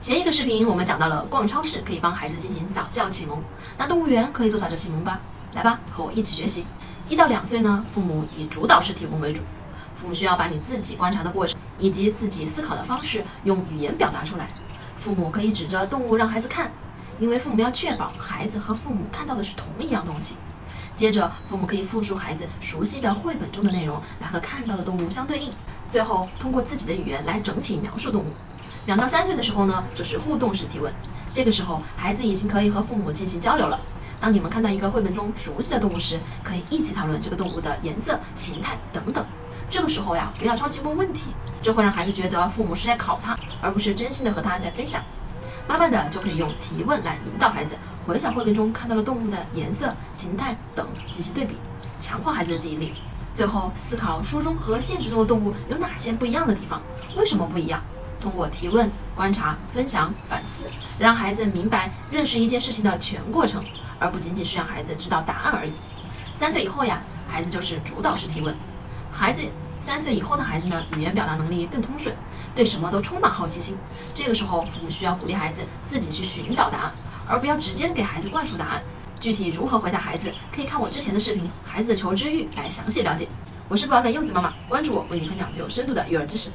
前一个视频我们讲到了逛超市可以帮孩子进行早教启蒙，那动物园可以做早教启蒙吧？来吧，和我一起学习。一到两岁呢，父母以主导式提问为主，父母需要把你自己观察的过程以及自己思考的方式用语言表达出来。父母可以指着动物让孩子看，因为父母要确保孩子和父母看到的是同一样东西。接着，父母可以复述孩子熟悉的绘本中的内容，来和看到的动物相对应。最后，通过自己的语言来整体描述动物。两到三岁的时候呢，就是互动式提问。这个时候，孩子已经可以和父母进行交流了。当你们看到一个绘本中熟悉的动物时，可以一起讨论这个动物的颜色、形态等等。这个时候呀，不要着急问问题，这会让孩子觉得父母是在考他，而不是真心的和他在分享。慢慢的就可以用提问来引导孩子回想绘本中看到了动物的颜色、形态等进行对比，强化孩子的记忆力。最后，思考书中和现实中的动物有哪些不一样的地方，为什么不一样？通过提问、观察、分享、反思，让孩子明白认识一件事情的全过程，而不仅仅是让孩子知道答案而已。三岁以后呀，孩子就是主导式提问。孩子三岁以后的孩子呢，语言表达能力更通顺，对什么都充满好奇心。这个时候，父母需要鼓励孩子自己去寻找答案，而不要直接的给孩子灌输答案。具体如何回答孩子，可以看我之前的视频《孩子的求知欲》来详细了解。我是不完美柚子妈妈，关注我，为你分享最有深度的育儿知识。